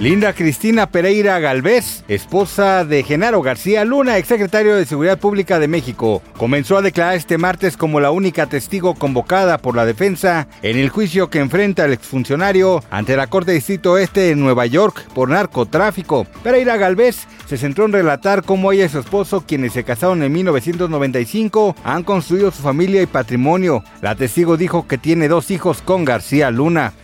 Linda Cristina Pereira Galvez, esposa de Genaro García Luna, exsecretario de Seguridad Pública de México, comenzó a declarar este martes como la única testigo convocada por la defensa en el juicio que enfrenta el exfuncionario ante la Corte Distrito Este de Nueva York por narcotráfico. Pereira Galvez se centró en relatar cómo ella y su esposo, quienes se casaron en 1995, han construido su familia y patrimonio. La testigo dijo que tiene dos hijos con García Luna.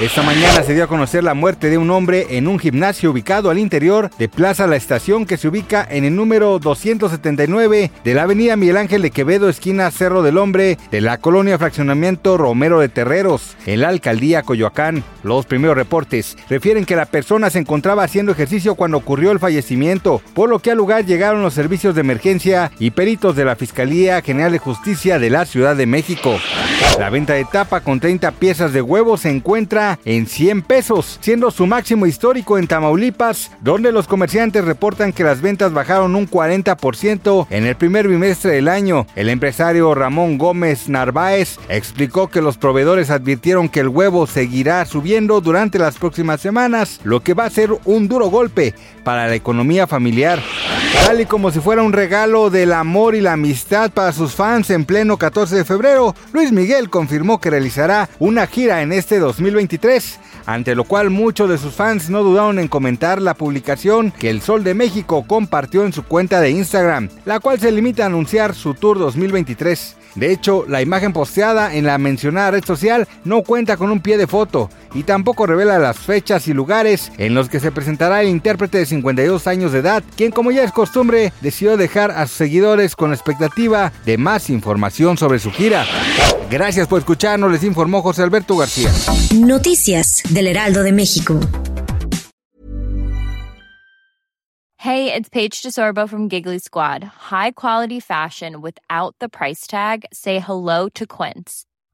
Esta mañana se dio a conocer la muerte de un hombre en un gimnasio ubicado al interior de Plaza La Estación que se ubica en el número 279 de la avenida Miguel Ángel de Quevedo, esquina Cerro del Hombre, de la colonia Fraccionamiento Romero de Terreros, en la alcaldía Coyoacán. Los primeros reportes refieren que la persona se encontraba haciendo ejercicio cuando ocurrió el fallecimiento, por lo que al lugar llegaron los servicios de emergencia y peritos de la Fiscalía General de Justicia de la Ciudad de México. La venta de tapa con 30 piezas de huevo se encuentra en 100 pesos, siendo su máximo histórico en Tamaulipas, donde los comerciantes reportan que las ventas bajaron un 40% en el primer bimestre del año. El empresario Ramón Gómez Narváez explicó que los proveedores advirtieron que el huevo seguirá subiendo durante las próximas semanas, lo que va a ser un duro golpe para la economía familiar. Tal y como si fuera un regalo del amor y la amistad para sus fans en pleno 14 de febrero, Luis Miguel confirmó que realizará una gira en este 2023, ante lo cual muchos de sus fans no dudaron en comentar la publicación que el Sol de México compartió en su cuenta de Instagram, la cual se limita a anunciar su tour 2023. De hecho, la imagen posteada en la mencionada red social no cuenta con un pie de foto y tampoco revela las fechas y lugares en los que se presentará el intérprete de 52 años de edad, quien como ya es costumbre decidió dejar a sus seguidores con la expectativa de más información sobre su gira. Gracias por escucharnos, les informó José Alberto García. Noticias del Heraldo de México. Hey, it's Paige DeSorbo from Giggly Squad. High quality fashion without the price tag. Say hello to Quince.